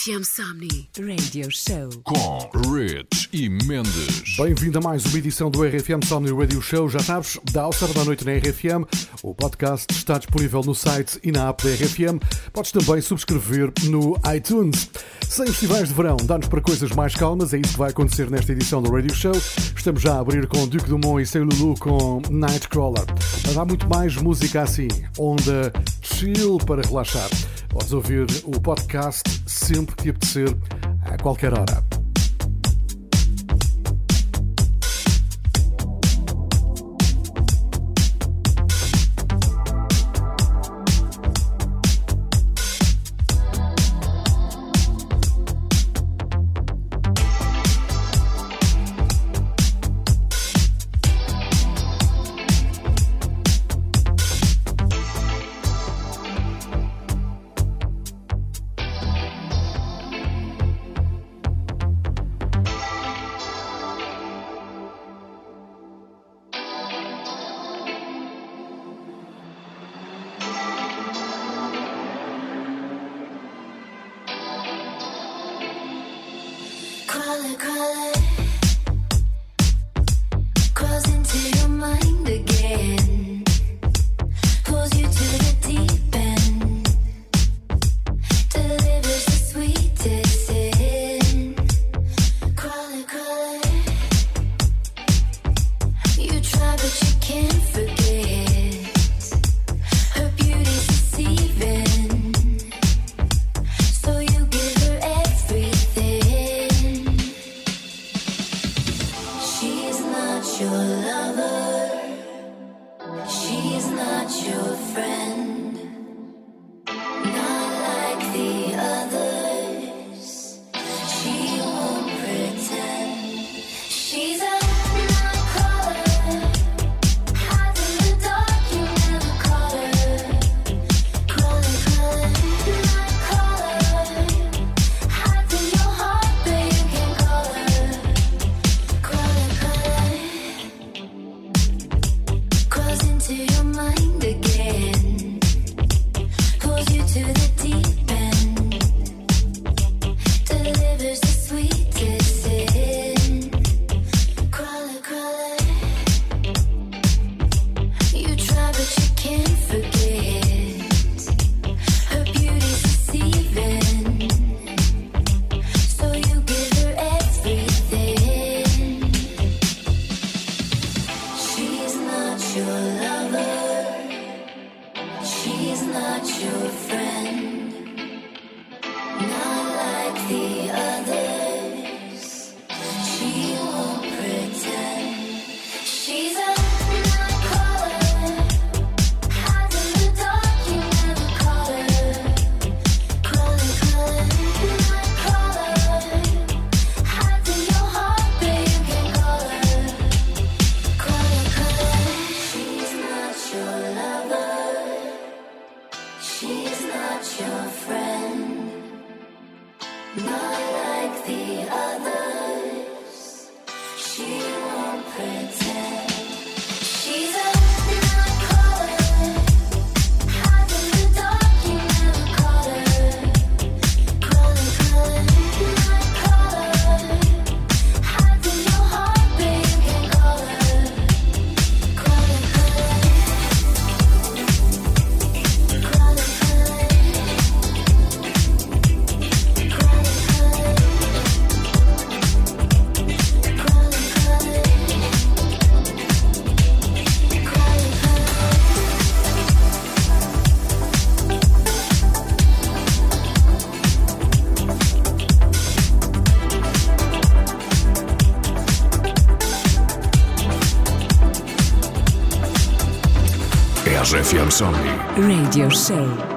RFM Somni. Radio Show. Com Rich e Mendes. Bem-vindo a mais uma edição do RFM Somni Radio Show. Já sabes, dá ao sábado à noite na RFM. O podcast está disponível no site e na app da RFM. Podes também subscrever no iTunes. Sem festivais de verão, dá-nos para coisas mais calmas. É isso que vai acontecer nesta edição do Radio Show. Estamos já a abrir com Duke Dumont e Sei Lulu com Nightcrawler. Mas há muito mais música assim, onda chill para relaxar. Podes ouvir o podcast sempre que te apetecer, a qualquer hora. Radio Show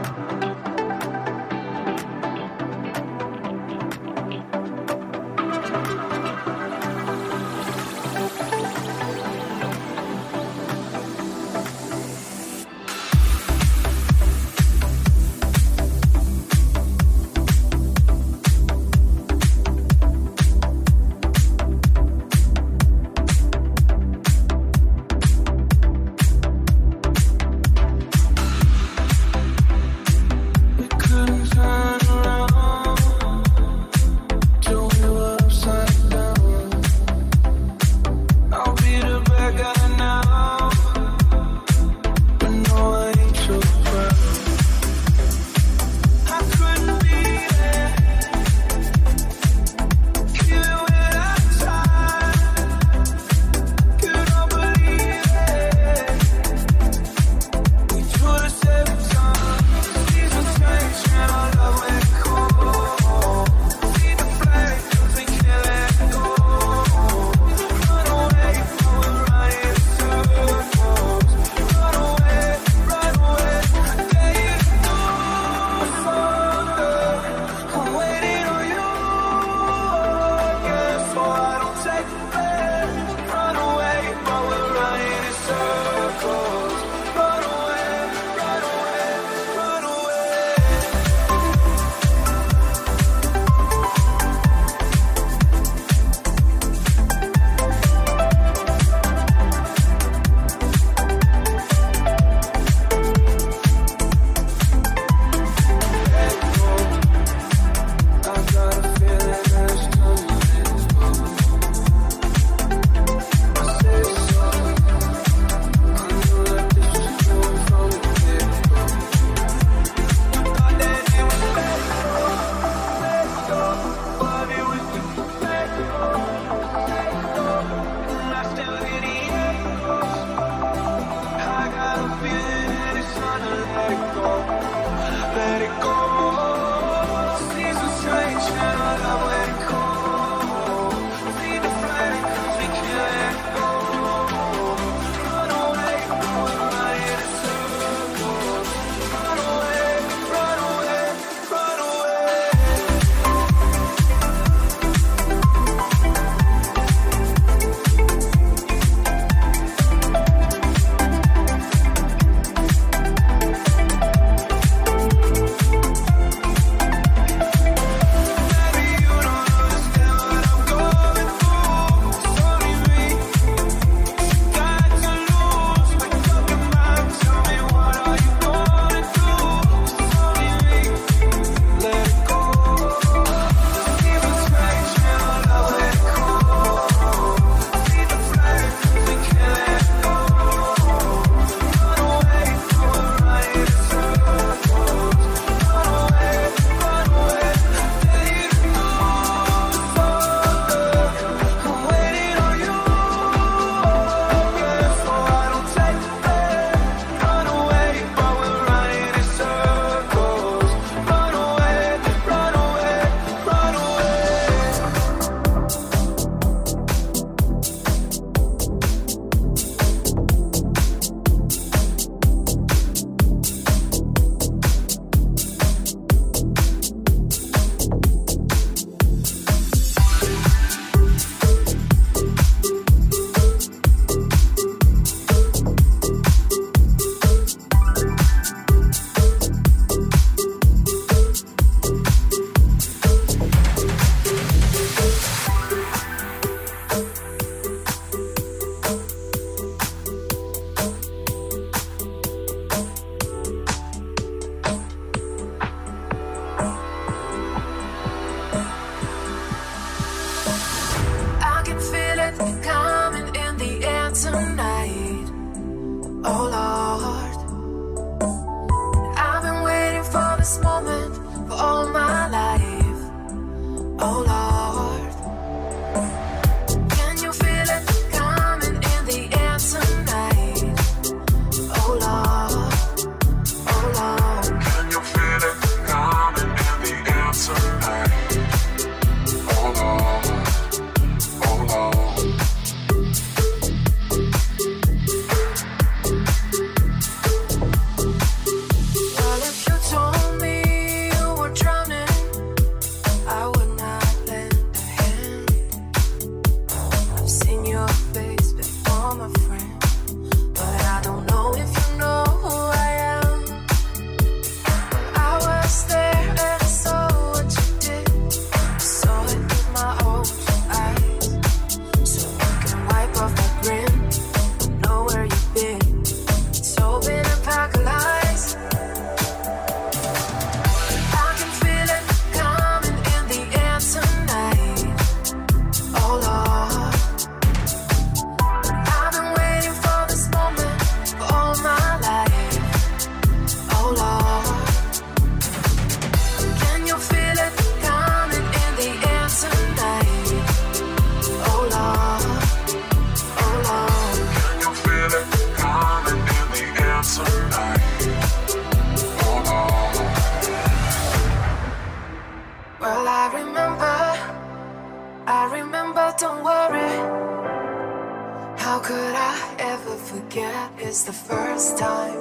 forget is the first time,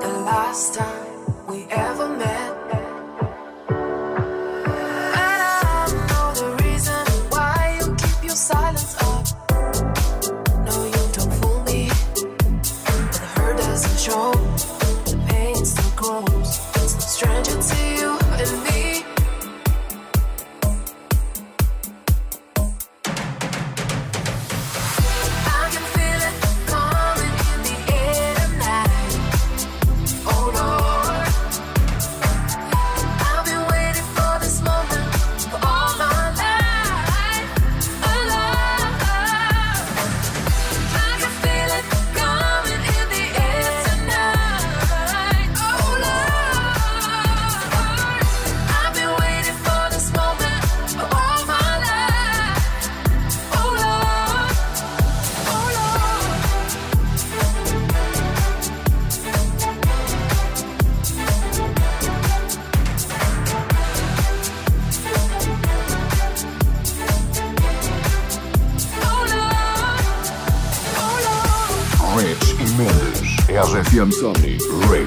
the last time.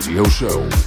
Radio Show.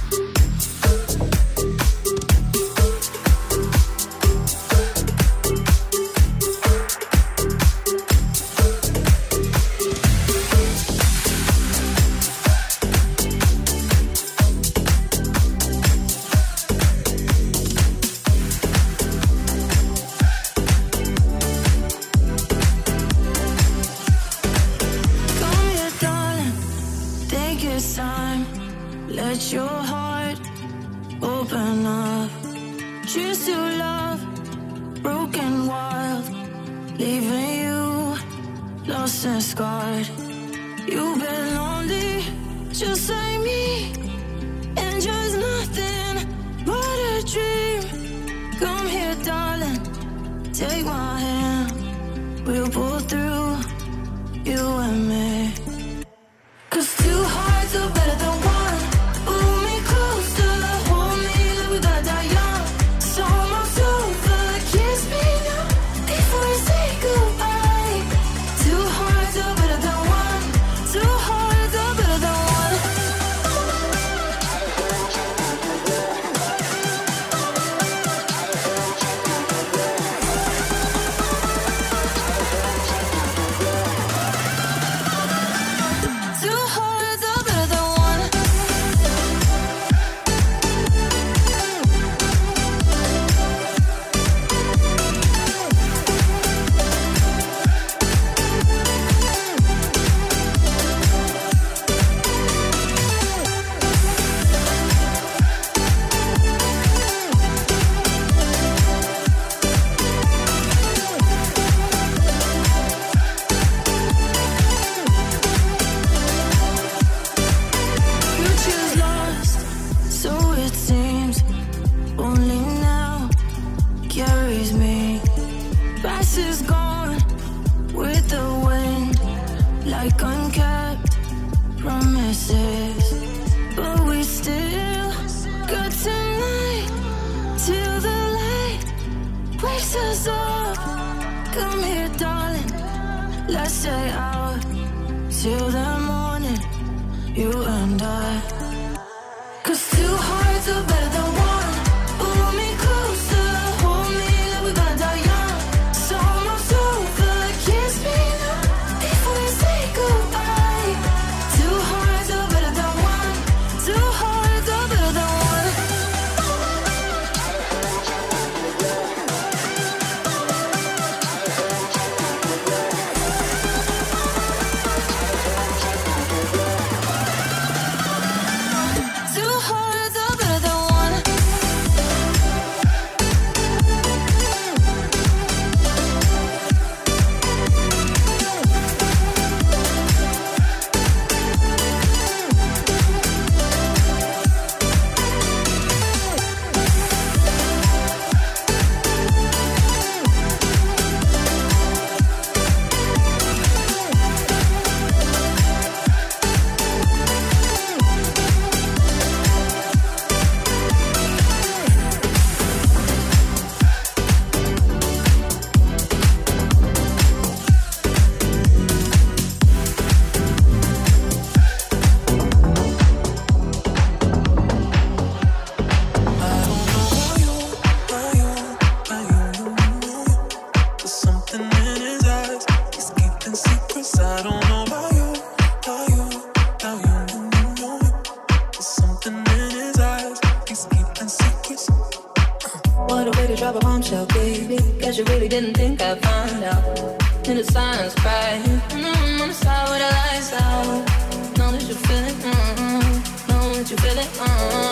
you so like unkept promises. But we still got tonight till the light wakes us up. Come here, darling. Let's stay out till the morning. You and I. Cause two hearts are better than one. What a way to drop a bombshell, baby. Guess you really didn't think I'd find out. In the silence, crying. Mm-hmm, on the side with the lights out. Know that you feel it. Mm-hmm. Know that you feel it. Mm-hmm.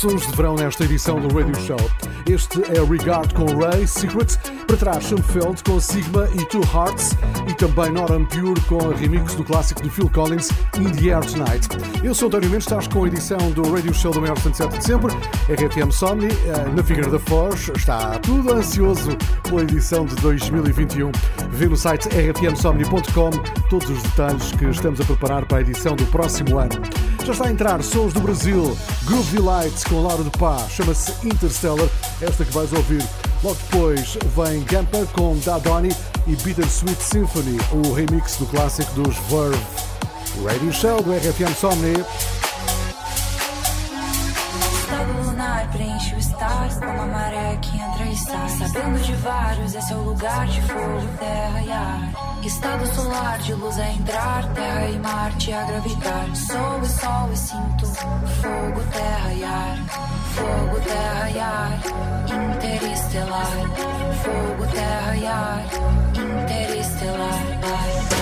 Sons de verão nesta edição do Radio Show. Este é Regard com Ray, Secret, para trás Schoenfeld com Sigma e Two Hearts e também Noran Pure com a remix do clássico de Phil Collins, In the Air Tonight. Eu sou António Mendes, estás com a edição do Radio Show do maior 77 de sempre, RFM Somni, eh, na Figueira da Foz. Está tudo ansioso pela edição de 2021. Vê no site rfmsomni.com todos os detalhes que estamos a preparar para a edição do próximo ano. Já está a entrar Sons do Brasil, Groove Delights com Laura de Pá, chama-se Interstellar, esta que vais ouvir. Logo depois vem Gamper com Dadoni e Bittersweet Symphony, o remix do clássico dos Verve. Radio Show do RFM Somni. Preenche o estar como a maré que entra e sai. Sabendo de vários, esse é o lugar de fogo, terra e ar. Estado solar de luz a entrar, terra e Marte a gravitar. Sou e sol e sinto fogo, terra e ar. Fogo, terra e ar, interestelar. Fogo, terra e ar, interestelar. Ai,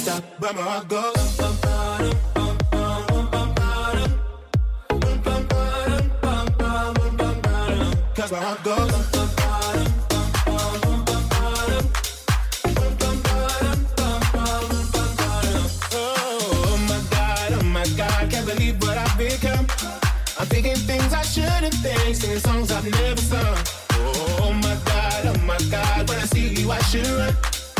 stop, where my heart goes. Cause my heart goes. Oh, oh, I'm thinking things I shouldn't think, singing songs I've never sung. Oh my god, oh my god, when I see you, I should run.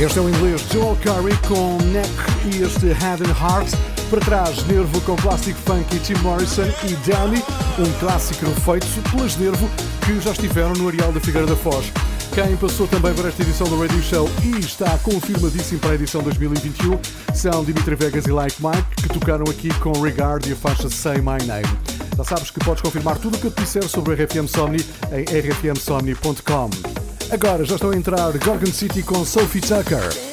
Este é o inglês Joel Curry com Neck e este Head and Heart. Para trás, Nervo com Plastic Funk e Tim Morrison e Downey, um clássico refeito pelas Nervo que já estiveram no Areal da Figueira da Foz. Quem passou também por esta edição do Radio Show e está confirmadíssimo para a edição 2021 são Dimitri Vegas e Like Mike, que tocaram aqui com Regard e a faixa Say My Name. Já sabes que podes confirmar tudo o que eu te disser sobre a RFM Somni em rfmsomni.com. Agora já estão a entrar Gorgon City com Sophie Tucker.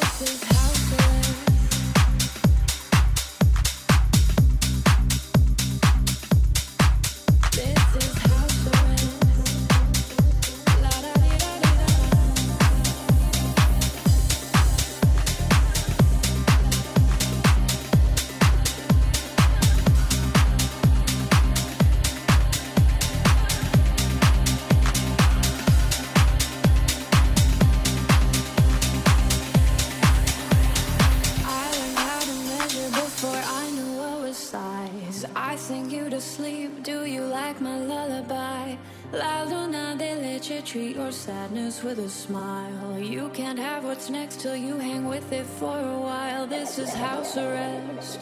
With a smile. You can't have what's next till you hang with it for a while. This is house arrest.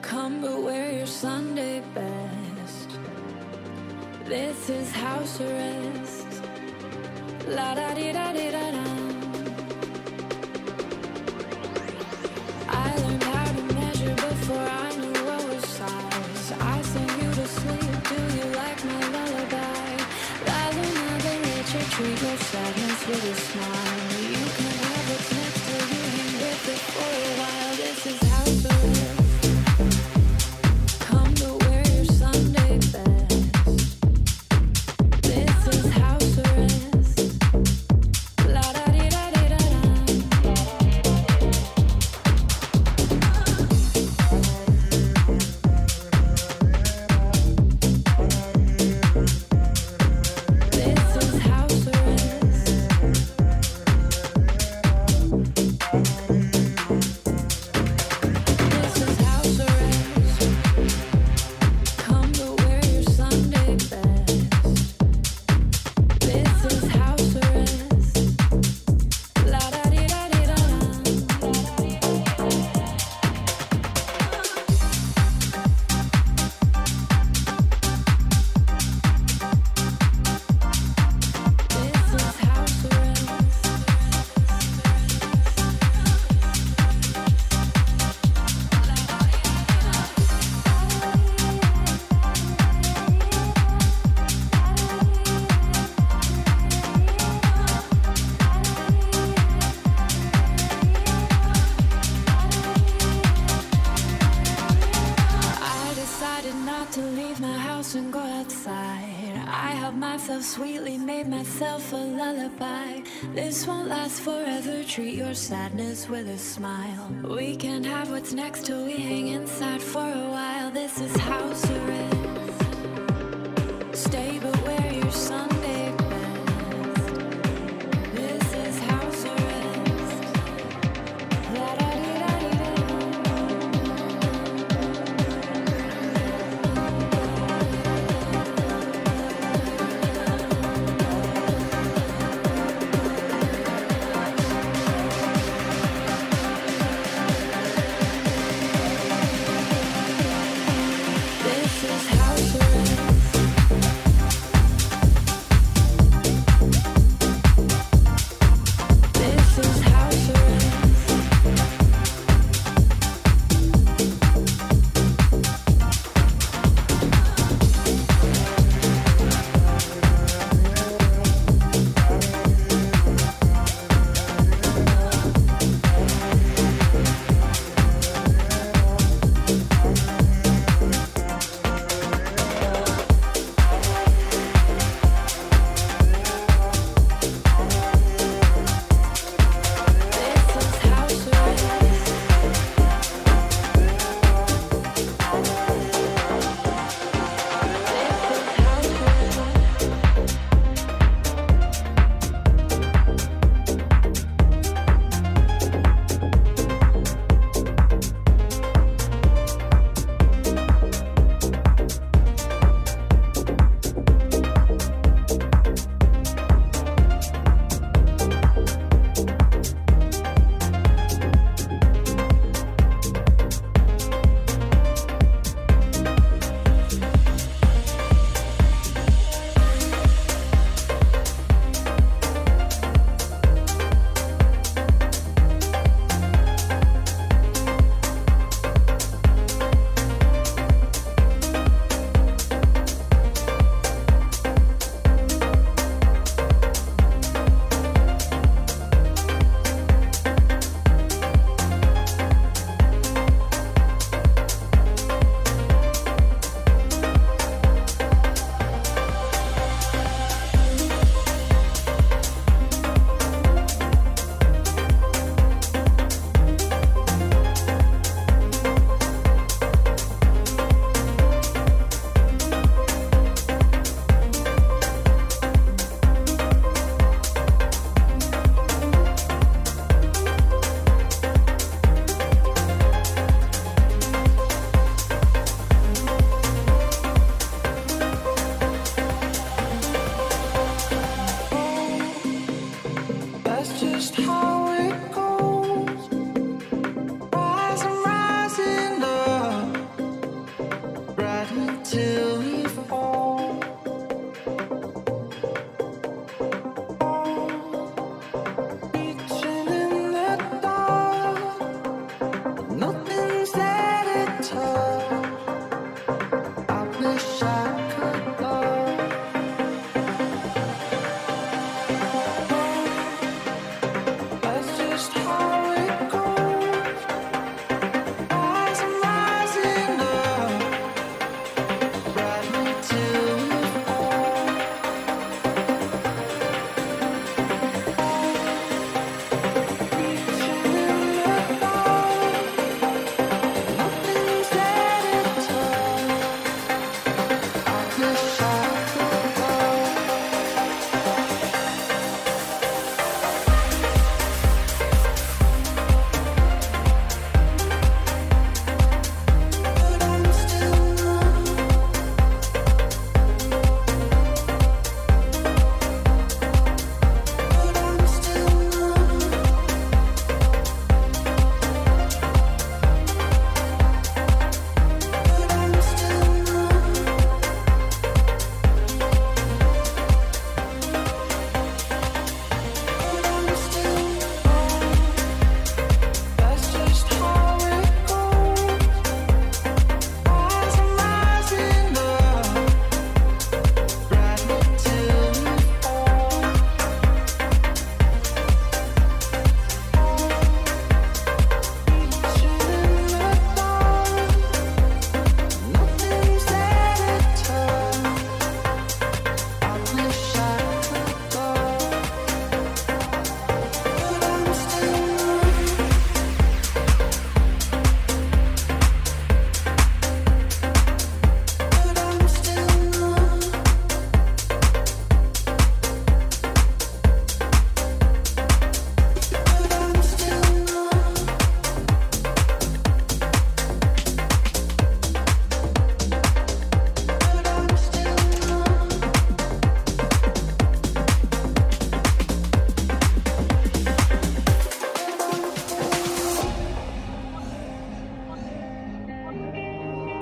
Come but wear your Sunday best. This is house arrest. La da di da di da da. I really smart. Forever, treat your sadness with a smile. We can have what's next till we hang inside for a while. This is house arrest.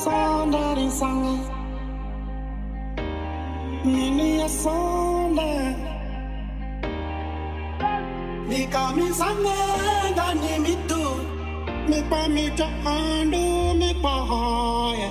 sondari sanga nini sonda mikami sanga gani mitu. Mikpa mita andu mikpa hoya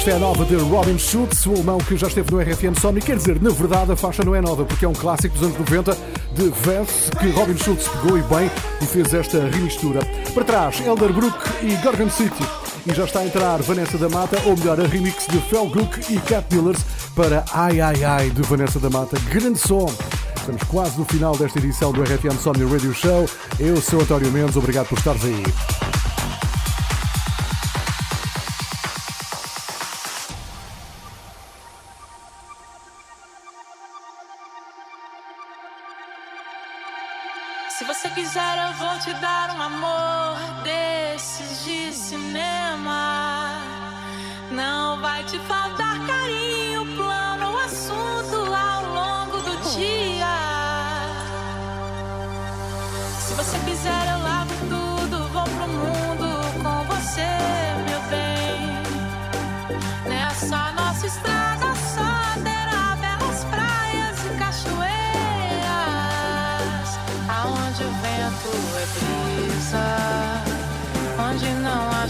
Esta é a nova de Robin Schultz, o alemão que já esteve no RFM Sony. Quer dizer, na verdade, a faixa não é nova, porque é um clássico dos anos 90 de Vance que Robin Schultz pegou e bem e fez esta remistura. Para trás, Elderbrook e Gorgon City. E já está a entrar Vanessa da Mata, ou melhor, a remix de Felgook e Cat Millers para Ai Ai Ai de Vanessa da Mata. Grande som! Estamos quase no final desta edição do RFM Sony Radio Show. Eu sou António Mendes, obrigado por estares aí.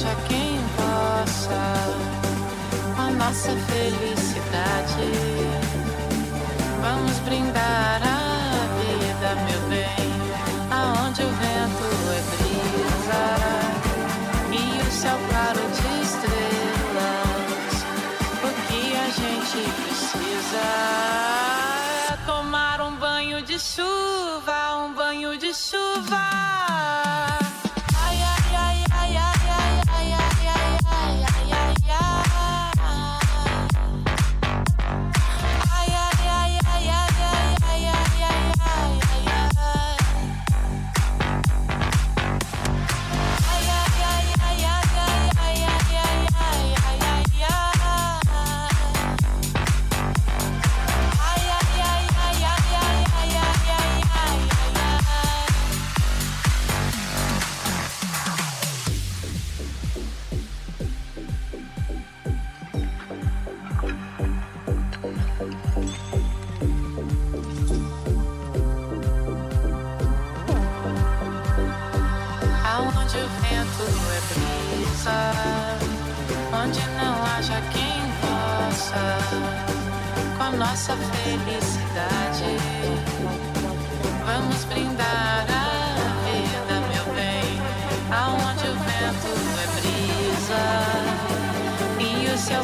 Haja quem possa a nossa felicidade. Vamos brindar a vida, meu bem, aonde o vento é brisa e o céu claro de estrelas. O que a gente precisa é tomar um banho de chuva, um banho de chuva.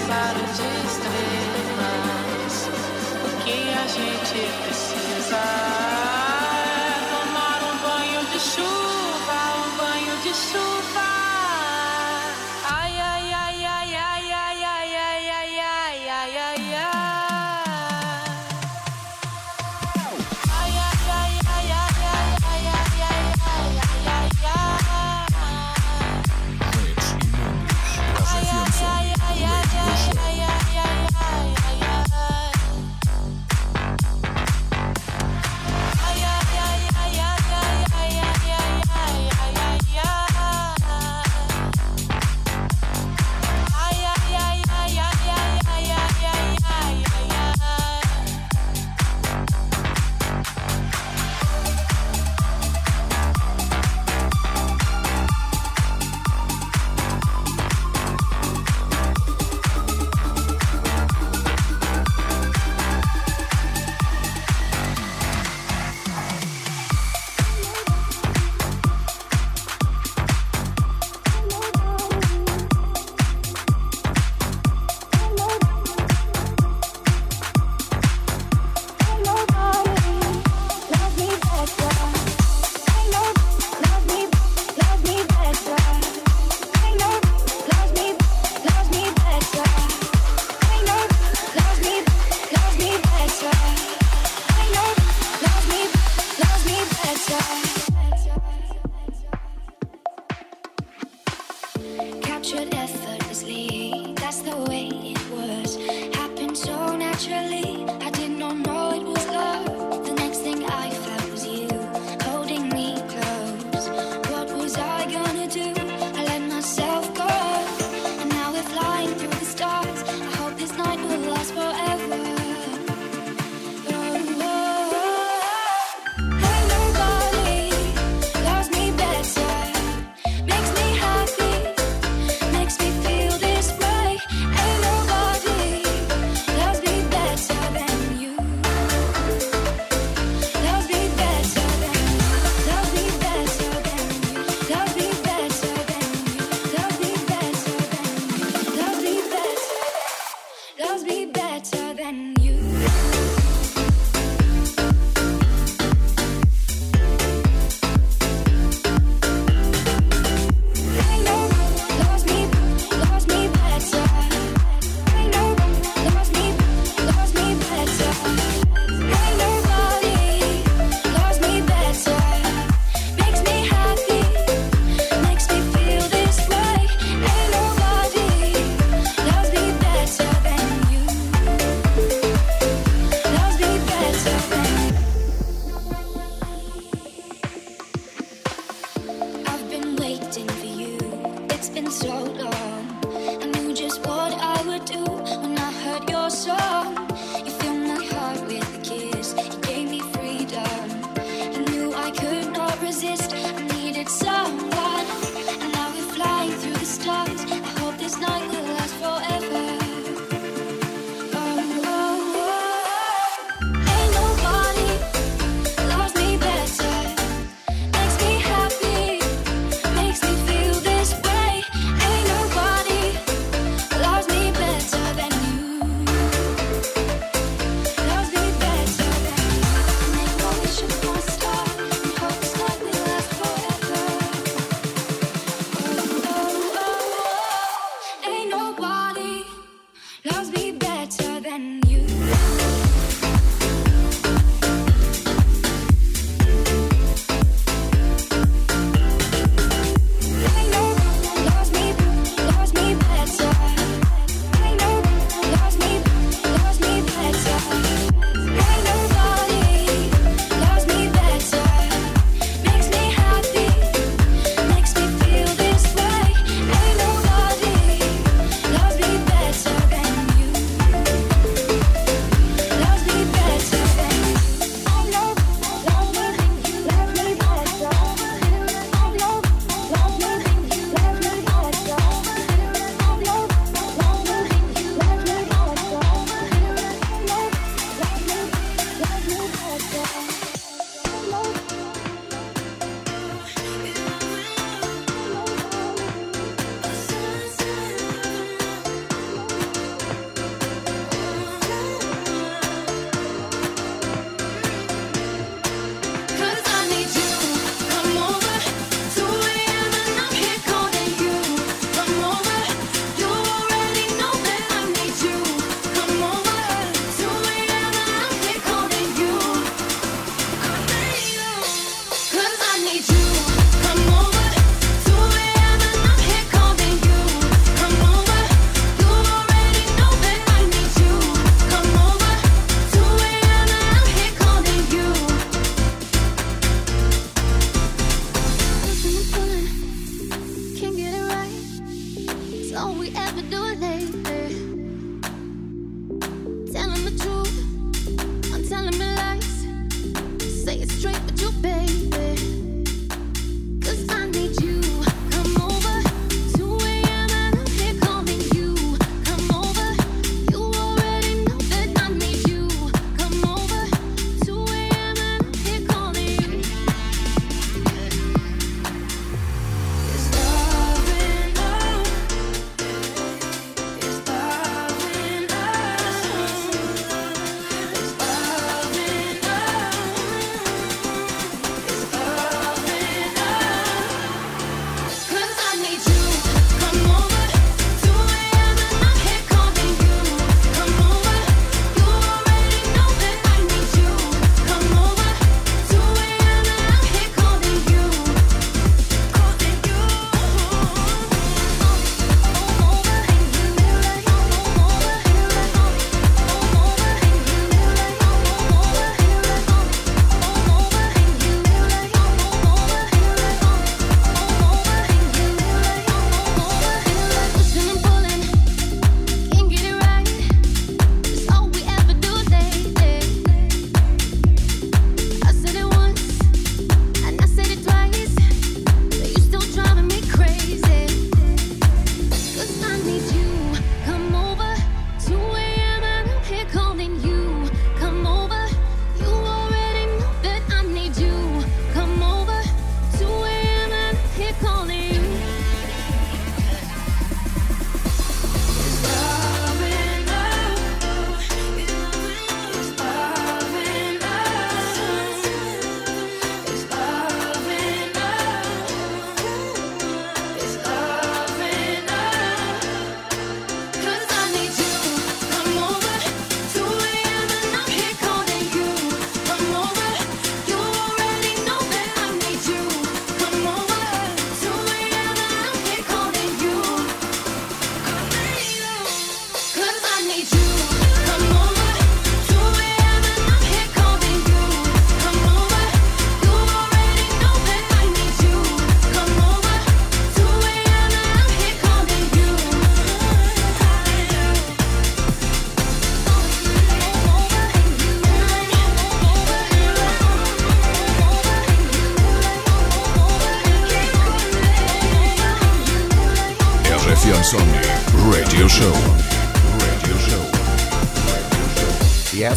Claro de estrelas. O que a gente precisa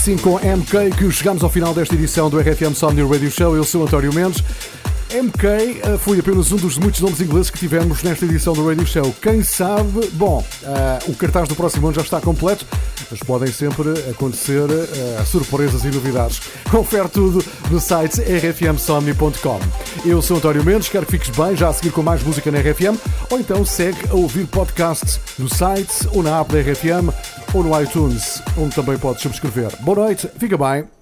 assim com MK que chegamos ao final desta edição do RFM Somni Radio Show. Eu sou António Mendes. MK eh, foi apenas um dos muitos nomes ingleses que tivemos nesta edição do Radio Show. Quem sabe, bom, uh, o cartaz do próximo ano já está completo, mas podem sempre acontecer uh, surpresas e novidades. Confere tudo no site rfmsomni.com. Eu sou António Mendes, quero que fiques bem já a seguir com mais música na RFM, ou então segue a ouvir podcasts no site ou na app da RFM ou no iTunes, onde também podes subscrever. Boa noite, fica bem.